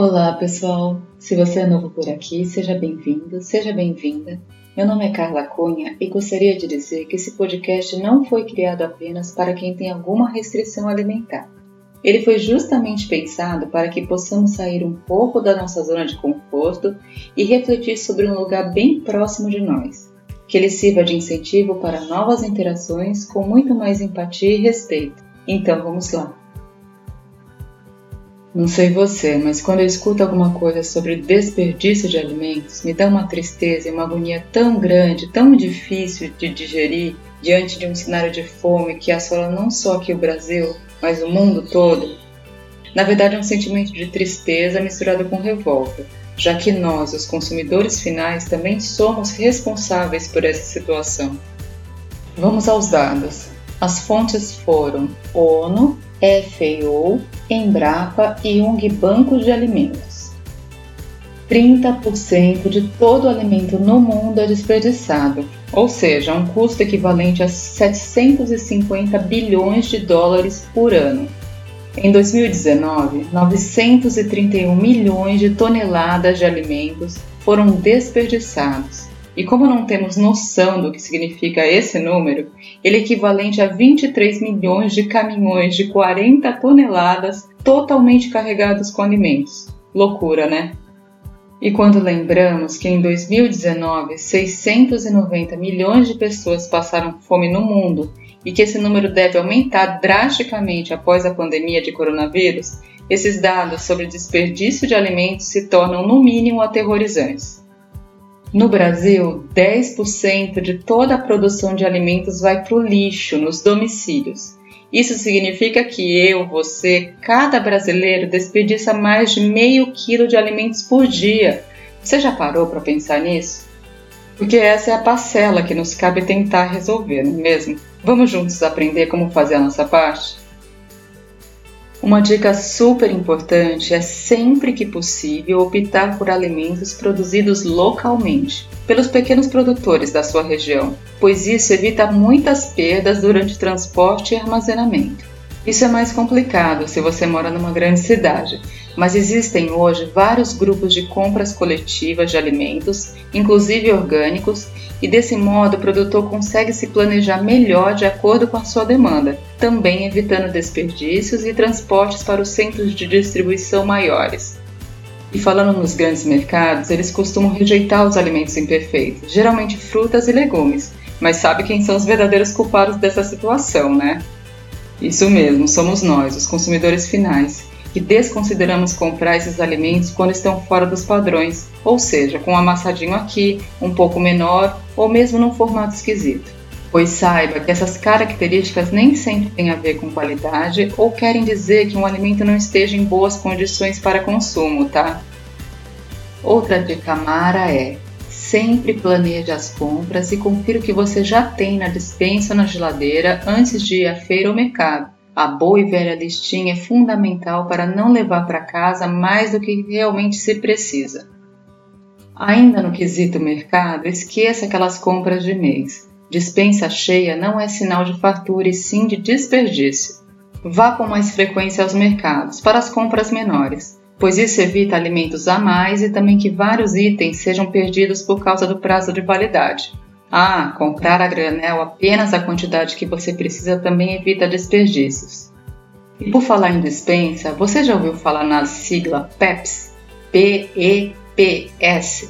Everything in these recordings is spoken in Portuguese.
Olá, pessoal! Se você é novo por aqui, seja bem-vindo, seja bem-vinda. Meu nome é Carla Cunha e gostaria de dizer que esse podcast não foi criado apenas para quem tem alguma restrição alimentar. Ele foi justamente pensado para que possamos sair um pouco da nossa zona de conforto e refletir sobre um lugar bem próximo de nós, que ele sirva de incentivo para novas interações com muito mais empatia e respeito. Então vamos lá! Não sei você, mas quando eu escuto alguma coisa sobre desperdício de alimentos, me dá uma tristeza e uma agonia tão grande, tão difícil de digerir diante de um cenário de fome que assola não só aqui o Brasil, mas o mundo todo. Na verdade, é um sentimento de tristeza misturado com revolta, já que nós, os consumidores finais, também somos responsáveis por essa situação. Vamos aos dados. As fontes foram ONU, FAO, Embrapa e UNG Banco de Alimentos. 30% de todo o alimento no mundo é desperdiçado, ou seja, um custo equivalente a 750 bilhões de dólares por ano. Em 2019, 931 milhões de toneladas de alimentos foram desperdiçados, e como não temos noção do que significa esse número, ele é equivalente a 23 milhões de caminhões de 40 toneladas totalmente carregados com alimentos. Loucura, né? E quando lembramos que em 2019 690 milhões de pessoas passaram fome no mundo e que esse número deve aumentar drasticamente após a pandemia de coronavírus, esses dados sobre desperdício de alimentos se tornam no mínimo aterrorizantes. No Brasil, 10% de toda a produção de alimentos vai para o lixo nos domicílios. Isso significa que eu, você, cada brasileiro desperdiça mais de meio quilo de alimentos por dia. Você já parou para pensar nisso? Porque essa é a parcela que nos cabe tentar resolver, não é mesmo? Vamos juntos aprender como fazer a nossa parte? Uma dica super importante é sempre que possível optar por alimentos produzidos localmente, pelos pequenos produtores da sua região, pois isso evita muitas perdas durante transporte e armazenamento. Isso é mais complicado se você mora numa grande cidade, mas existem hoje vários grupos de compras coletivas de alimentos, inclusive orgânicos, e desse modo o produtor consegue se planejar melhor de acordo com a sua demanda, também evitando desperdícios e transportes para os centros de distribuição maiores. E falando nos grandes mercados, eles costumam rejeitar os alimentos imperfeitos, geralmente frutas e legumes, mas sabe quem são os verdadeiros culpados dessa situação, né? Isso mesmo, somos nós, os consumidores finais, que desconsideramos comprar esses alimentos quando estão fora dos padrões, ou seja, com um amassadinho aqui, um pouco menor ou mesmo num formato esquisito. Pois saiba que essas características nem sempre têm a ver com qualidade ou querem dizer que um alimento não esteja em boas condições para consumo, tá? Outra dica mara é: sempre planeje as compras e confira o que você já tem na dispensa ou na geladeira antes de ir à feira ou mercado a boa e velha listinha é fundamental para não levar para casa mais do que realmente se precisa. Ainda no quesito mercado, esqueça aquelas compras de mês. Dispensa cheia não é sinal de fartura e sim de desperdício. Vá com mais frequência aos mercados para as compras menores, pois isso evita alimentos a mais e também que vários itens sejam perdidos por causa do prazo de validade. Ah, comprar a granel apenas a quantidade que você precisa também evita desperdícios. E por falar em dispensa, você já ouviu falar na sigla PEPS? P-E-P-S.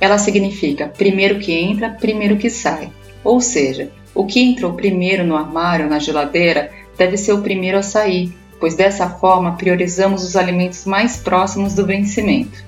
Ela significa primeiro que entra, primeiro que sai. Ou seja, o que entrou primeiro no armário, na geladeira, deve ser o primeiro a sair, pois dessa forma priorizamos os alimentos mais próximos do vencimento.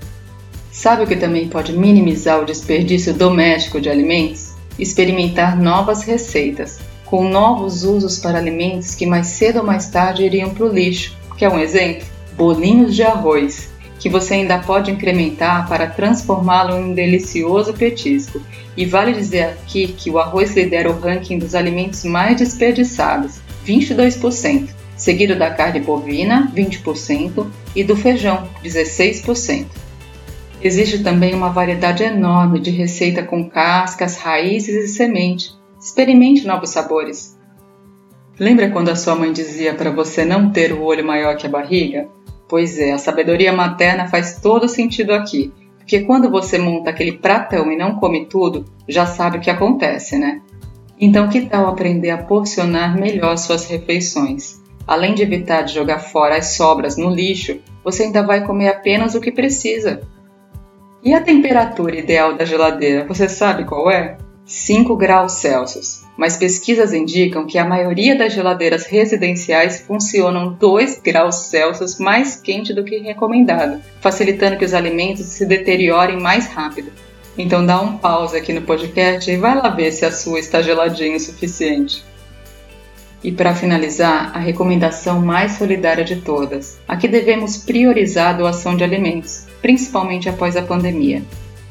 Sabe o que também pode minimizar o desperdício doméstico de alimentos? Experimentar novas receitas, com novos usos para alimentos que mais cedo ou mais tarde iriam para o lixo. Quer um exemplo? Bolinhos de arroz, que você ainda pode incrementar para transformá-lo em um delicioso petisco. E vale dizer aqui que o arroz lidera o ranking dos alimentos mais desperdiçados, 22%, seguido da carne bovina, 20%, e do feijão, 16%. Existe também uma variedade enorme de receita com cascas, raízes e semente. Experimente novos sabores. Lembra quando a sua mãe dizia para você não ter o olho maior que a barriga? Pois é, a sabedoria materna faz todo sentido aqui, porque quando você monta aquele pratão e não come tudo, já sabe o que acontece, né? Então, que tal aprender a porcionar melhor suas refeições? Além de evitar de jogar fora as sobras no lixo, você ainda vai comer apenas o que precisa. E a temperatura ideal da geladeira, você sabe qual é? 5 graus Celsius. Mas pesquisas indicam que a maioria das geladeiras residenciais funcionam 2 graus Celsius mais quente do que recomendado, facilitando que os alimentos se deteriorem mais rápido. Então dá um pause aqui no podcast e vai lá ver se a sua está geladinha o suficiente. E para finalizar, a recomendação mais solidária de todas: aqui devemos priorizar a doação de alimentos, principalmente após a pandemia.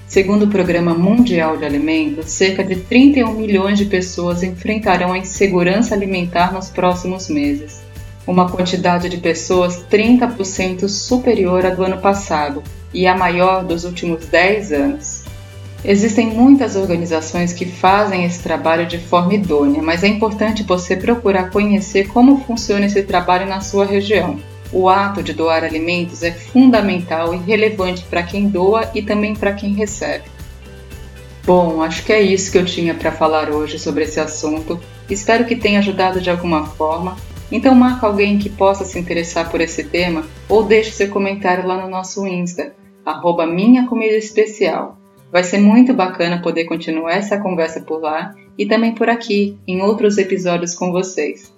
Segundo o Programa Mundial de Alimentos, cerca de 31 milhões de pessoas enfrentarão a insegurança alimentar nos próximos meses, uma quantidade de pessoas 30% superior à do ano passado e a maior dos últimos 10 anos. Existem muitas organizações que fazem esse trabalho de forma idônea, mas é importante você procurar conhecer como funciona esse trabalho na sua região. O ato de doar alimentos é fundamental e relevante para quem doa e também para quem recebe. Bom, acho que é isso que eu tinha para falar hoje sobre esse assunto. Espero que tenha ajudado de alguma forma. Então marca alguém que possa se interessar por esse tema ou deixe seu comentário lá no nosso Insta, arroba Minha Comida Especial. Vai ser muito bacana poder continuar essa conversa por lá e também por aqui, em outros episódios com vocês.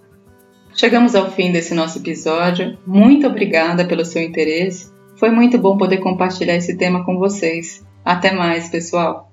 Chegamos ao fim desse nosso episódio. Muito obrigada pelo seu interesse. Foi muito bom poder compartilhar esse tema com vocês. Até mais, pessoal!